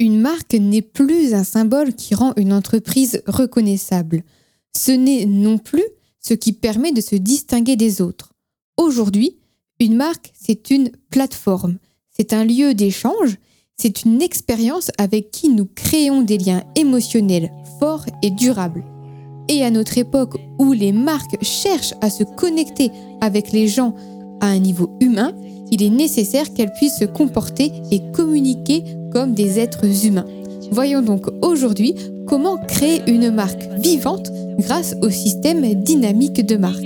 Une marque n'est plus un symbole qui rend une entreprise reconnaissable. Ce n'est non plus ce qui permet de se distinguer des autres. Aujourd'hui, une marque, c'est une plateforme, c'est un lieu d'échange, c'est une expérience avec qui nous créons des liens émotionnels forts et durables. Et à notre époque où les marques cherchent à se connecter avec les gens à un niveau humain, il est nécessaire qu'elles puissent se comporter et communiquer des êtres humains. Voyons donc aujourd'hui comment créer une marque vivante grâce au système dynamique de marque.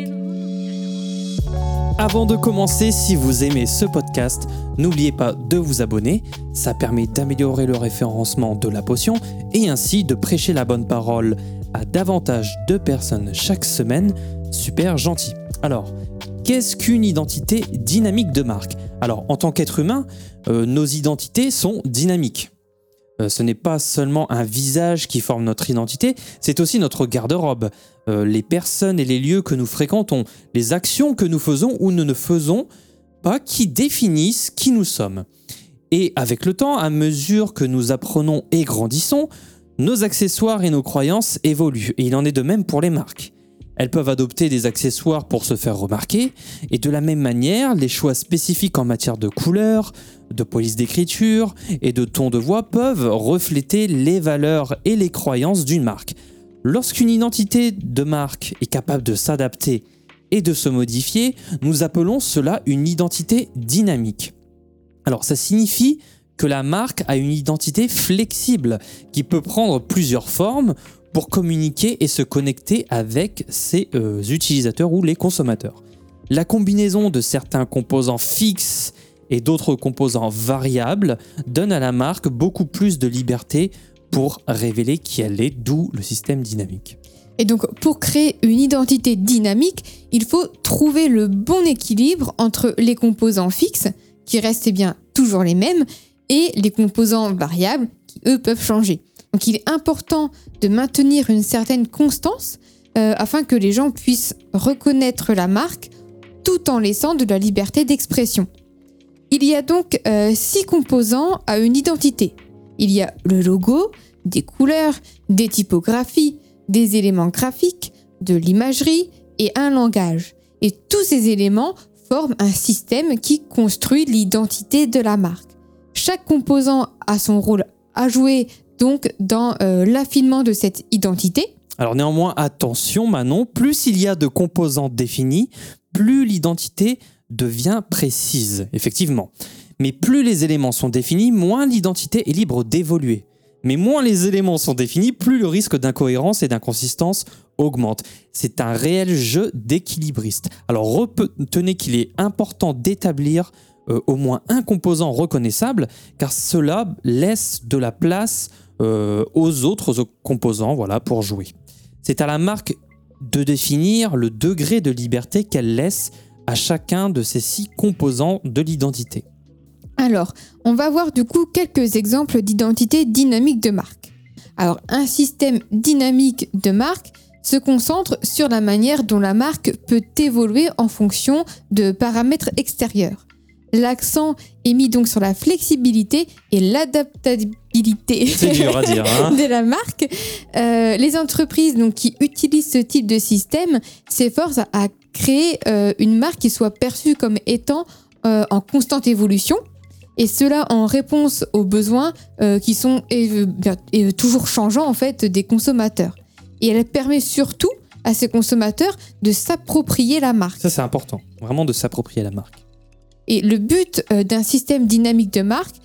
Avant de commencer, si vous aimez ce podcast, n'oubliez pas de vous abonner, ça permet d'améliorer le référencement de la potion et ainsi de prêcher la bonne parole à davantage de personnes chaque semaine. Super gentil. Alors, qu'est-ce qu'une identité dynamique de marque? Alors, en tant qu'être humain, euh, nos identités sont dynamiques. Euh, ce n'est pas seulement un visage qui forme notre identité, c'est aussi notre garde-robe, euh, les personnes et les lieux que nous fréquentons, les actions que nous faisons ou ne ne faisons pas qui définissent qui nous sommes. Et avec le temps, à mesure que nous apprenons et grandissons, nos accessoires et nos croyances évoluent, et il en est de même pour les marques. Elles peuvent adopter des accessoires pour se faire remarquer, et de la même manière, les choix spécifiques en matière de couleur, de police d'écriture et de ton de voix peuvent refléter les valeurs et les croyances d'une marque. Lorsqu'une identité de marque est capable de s'adapter et de se modifier, nous appelons cela une identité dynamique. Alors ça signifie que la marque a une identité flexible qui peut prendre plusieurs formes pour communiquer et se connecter avec ses euh, utilisateurs ou les consommateurs. La combinaison de certains composants fixes et d'autres composants variables donne à la marque beaucoup plus de liberté pour révéler qui elle est, d'où le système dynamique. Et donc pour créer une identité dynamique, il faut trouver le bon équilibre entre les composants fixes, qui restent eh bien toujours les mêmes, et les composants variables, qui eux peuvent changer. Donc il est important de maintenir une certaine constance euh, afin que les gens puissent reconnaître la marque tout en laissant de la liberté d'expression. Il y a donc euh, six composants à une identité. Il y a le logo, des couleurs, des typographies, des éléments graphiques, de l'imagerie et un langage. Et tous ces éléments forment un système qui construit l'identité de la marque. Chaque composant a son rôle à jouer donc dans euh, l'affinement de cette identité. Alors néanmoins, attention Manon, plus il y a de composants définis, plus l'identité devient précise, effectivement. Mais plus les éléments sont définis, moins l'identité est libre d'évoluer. Mais moins les éléments sont définis, plus le risque d'incohérence et d'inconsistance augmente. C'est un réel jeu d'équilibriste. Alors retenez qu'il est important d'établir euh, au moins un composant reconnaissable, car cela laisse de la place euh, aux autres composants voilà, pour jouer. C'est à la marque de définir le degré de liberté qu'elle laisse à chacun de ces six composants de l'identité. Alors, on va voir du coup quelques exemples d'identité dynamique de marque. Alors, un système dynamique de marque se concentre sur la manière dont la marque peut évoluer en fonction de paramètres extérieurs. L'accent est mis donc sur la flexibilité et l'adaptabilité hein. de la marque. Euh, les entreprises donc, qui utilisent ce type de système s'efforcent à créer euh, une marque qui soit perçue comme étant euh, en constante évolution. Et cela en réponse aux besoins qui sont toujours changeants en fait des consommateurs. Et elle permet surtout à ces consommateurs de s'approprier la marque. Ça c'est important, vraiment de s'approprier la marque. Et le but d'un système dynamique de marque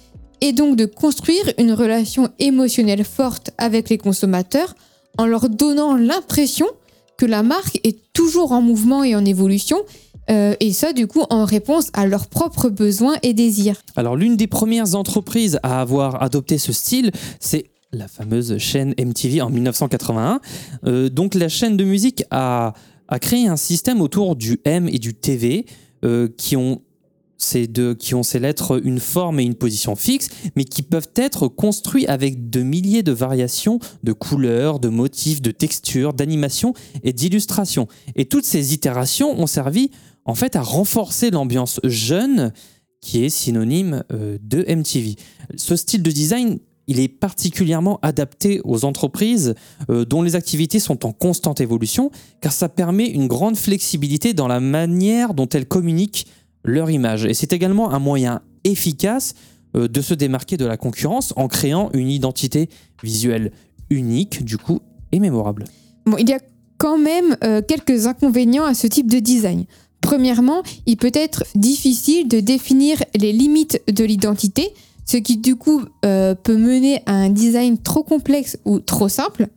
est donc de construire une relation émotionnelle forte avec les consommateurs en leur donnant l'impression que la marque est toujours en mouvement et en évolution, euh, et ça du coup en réponse à leurs propres besoins et désirs. Alors l'une des premières entreprises à avoir adopté ce style, c'est la fameuse chaîne MTV en 1981. Euh, donc la chaîne de musique a, a, créé un système autour du M et du TV qui ont ces deux qui ont ces lettres une forme et une position fixe, mais qui peuvent être construits avec de milliers de variations de couleurs, de motifs, de textures, d'animations et d'illustrations. Et toutes ces itérations ont servi en fait à renforcer l'ambiance jeune qui est synonyme euh, de MTV. Ce style de design il est particulièrement adapté aux entreprises euh, dont les activités sont en constante évolution, car ça permet une grande flexibilité dans la manière dont elles communiquent leur image. Et c'est également un moyen efficace euh, de se démarquer de la concurrence en créant une identité visuelle unique, du coup, et mémorable. Bon, il y a quand même euh, quelques inconvénients à ce type de design. Premièrement, il peut être difficile de définir les limites de l'identité, ce qui du coup euh, peut mener à un design trop complexe ou trop simple.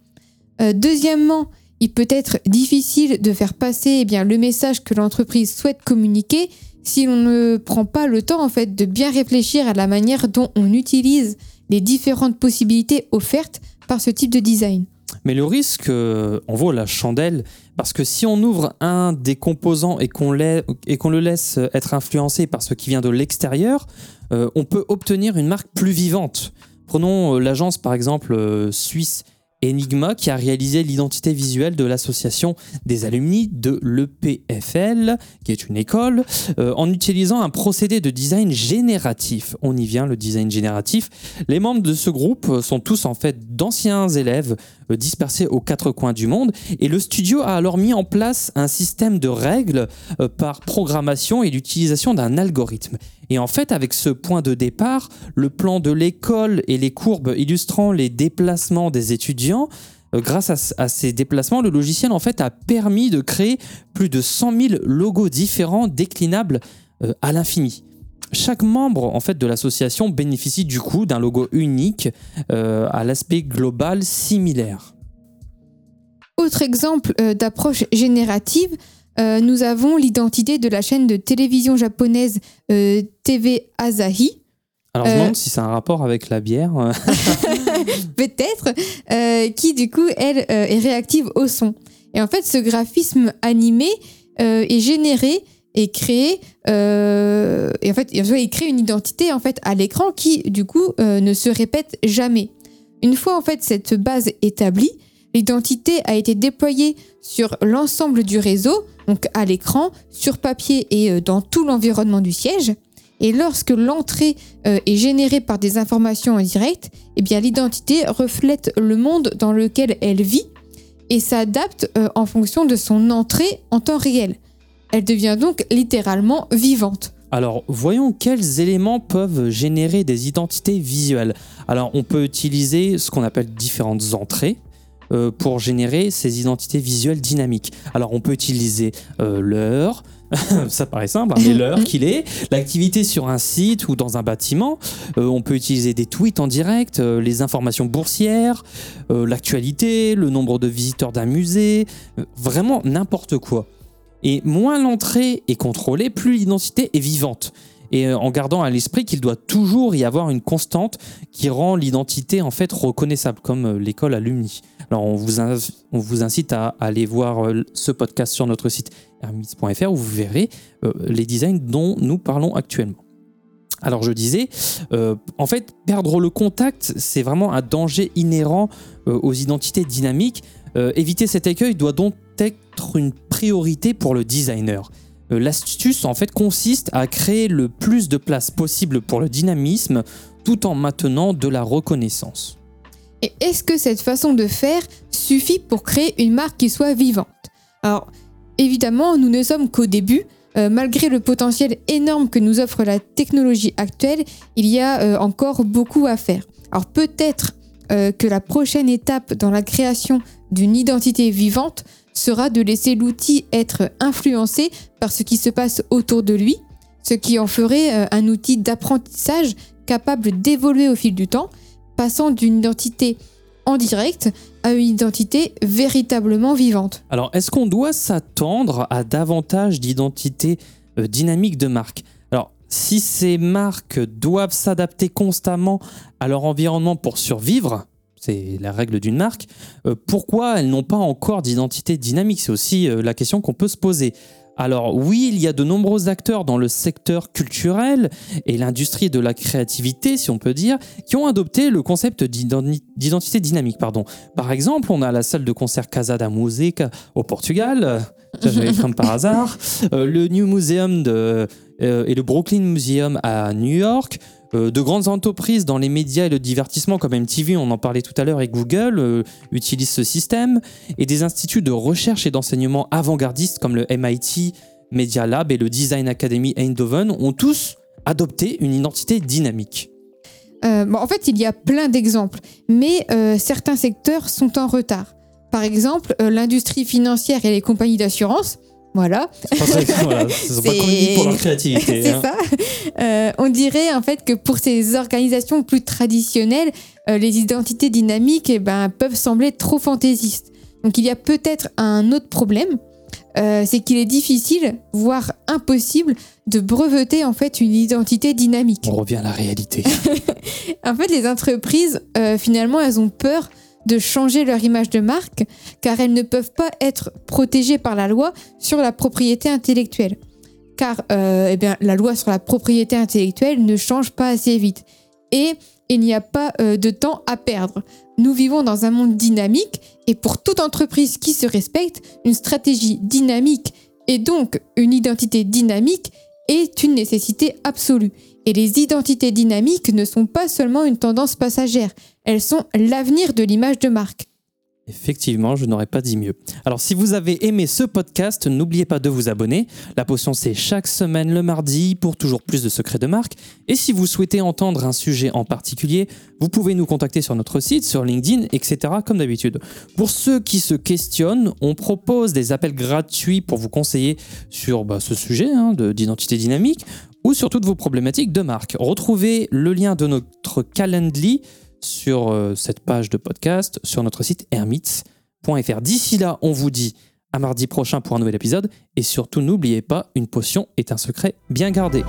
Deuxièmement, il peut être difficile de faire passer eh bien, le message que l'entreprise souhaite communiquer si l'on ne prend pas le temps en fait de bien réfléchir à la manière dont on utilise les différentes possibilités offertes par ce type de design. Mais le risque euh, en vaut la chandelle, parce que si on ouvre un des composants et qu'on le laisse être influencé par ce qui vient de l'extérieur, euh, on peut obtenir une marque plus vivante. Prenons euh, l'agence par exemple suisse Enigma qui a réalisé l'identité visuelle de l'association des alumni de l'EPFL, qui est une école, euh, en utilisant un procédé de design génératif. On y vient, le design génératif. Les membres de ce groupe sont tous en fait d'anciens élèves euh, dispersés aux quatre coins du monde et le studio a alors mis en place un système de règles euh, par programmation et l'utilisation d'un algorithme. Et en fait, avec ce point de départ, le plan de l'école et les courbes illustrant les déplacements des étudiants, euh, grâce à, ces déplacements, le logiciel en fait a permis de créer plus de 100 000 logos différents déclinables euh, à l'infini. Chaque membre en fait de l'association bénéficie du coup d'un logo unique euh, à l'aspect global similaire. Autre exemple d'approche générative, euh, nous avons l'identité de la chaîne de télévision japonaise euh, TV Asahi. Alors je me demande euh, si c'est un rapport avec la bière. Peut-être, qui du coup, elle, est réactive au son. Et en fait, ce graphisme animé est généré et créé, et en fait, il crée une identité en fait à l'écran qui du coup ne se répète jamais. Une fois en fait cette base établie, l'identité a été déployée sur l'ensemble du réseau donc à l'écran, sur papier et euh, dans tout l'environnement du siège. Et lorsque l'entrée euh, est générée par des informations en direct, eh l'identité reflète le monde dans lequel elle vit et s'adapte euh, en fonction de son entrée en temps réel. Elle devient donc littéralement vivante. Alors, voyons quels éléments peuvent générer des identités visuelles. Alors, on peut utiliser ce qu'on appelle différentes entrées. Euh, pour générer ces identités visuelles dynamiques. Alors on peut utiliser euh, l'heure, ça paraît simple, hein, mais l'heure qu'il est, l'activité sur un site ou dans un bâtiment. Euh, on peut utiliser des tweets en direct, les informations boursières, l'actualité, le nombre de visiteurs d'un musée, vraiment n'importe quoi. Et moins l'entrée est contrôlée, plus l'identité est vivante et en gardant à l'esprit qu'il doit toujours y avoir une constante qui rend l'identité en fait reconnaissable, comme l'école alumni. Alors on vous, incite à aller voir euh, ce podcast sur notre site hermits.fr où vous verrez les designs dont nous parlons actuellement. Alors je disais, en fait, perdre le contact, c'est vraiment un danger inhérent aux identités dynamiques. éviter cet écueil doit donc être une priorité pour le designer. Euh, l'astuce en fait consiste à créer le plus de place possible pour le dynamisme tout en maintenant de la reconnaissance. Et est-ce que cette façon de faire suffit pour créer une marque qui soit vivante? Alors, évidemment, nous ne sommes qu'au début. Euh, malgré le potentiel énorme que nous offre la technologie actuelle, il y a euh, encore beaucoup à faire. Alors peut-être que la prochaine étape dans la création d'une identité vivante sera de laisser l'outil être influencé par ce qui se passe autour de lui, ce qui en ferait euh, un outil d'apprentissage capable d'évoluer au fil du temps, passant d'une identité en direct à une identité véritablement vivante. Alors, est-ce qu'on doit s'attendre à davantage d'identités euh, dynamiques de marque? Alors, si ces marques doivent s'adapter constamment à leur environnement pour survivre, c'est la règle d'une marque, euh, pourquoi elles n'ont pas encore d'identité dynamique? C'est aussi euh, la question qu'on peut se poser. Alors oui, il y a de nombreux acteurs dans le secteur culturel et l'industrie de la créativité, si on peut dire, qui ont adopté le concept d'identité dynamique. Pardon. Par exemple, on a la salle de concert Casa da Musica au Portugal, comme par hasard, euh, le New Museum de, et le Brooklyn Museum à New York, Euh, de grandes entreprises dans les médias et le divertissement comme MTV, on en parlait tout à l'heure, et Google euh, utilisent ce système, et des instituts de recherche et d'enseignement avant-gardistes comme le MIT Media Lab et le Design Academy Eindhoven ont tous adopté une identité dynamique. Euh, en fait, il y a plein d'exemples, mais certains secteurs sont en retard. Par exemple, l'industrie financière et les compagnies d'assurance. Voilà. C'est pas, connu pour leur créativité. C'est hein. ça. Euh, on dirait en fait que pour ces organisations plus traditionnelles, euh, les identités dynamiques eh ben, peuvent sembler trop fantaisistes. Donc il y a peut-être un autre problème, euh, c'est qu'il est difficile, voire impossible, de breveter en fait une identité dynamique. On revient à la réalité. En fait, les entreprises, finalement, elles ont peur de changer leur image de marque car elles ne peuvent pas être protégées par la loi sur la propriété intellectuelle. Car euh, eh la loi sur la propriété intellectuelle ne change pas assez vite. Et il n'y a pas euh, de temps à perdre. Nous vivons dans un monde dynamique et pour toute entreprise qui se respecte, une stratégie dynamique et donc une identité dynamique est une nécessité absolue. Et les identités dynamiques ne sont pas seulement une tendance passagère, elles sont l'avenir de l'image de marque. Effectivement, je n'aurais pas dit mieux. Alors, si vous avez aimé ce podcast, n'oubliez pas de vous abonner. La potion, c'est chaque semaine le mardi pour toujours plus de secrets de marque. Et si vous souhaitez entendre un sujet en particulier, vous pouvez nous contacter sur notre site, sur LinkedIn, etc. comme d'habitude. Pour ceux qui se questionnent, on propose des appels gratuits pour vous conseiller sur bah, ce sujet hein, de- d'identité dynamique ou sur toutes vos problématiques de marque. Retrouvez le lien de notre Calendly sur euh, cette page de podcast sur notre site hermits.fr. D'ici là, on vous dit à mardi prochain pour un nouvel épisode et surtout n'oubliez pas, une potion est un secret bien gardé.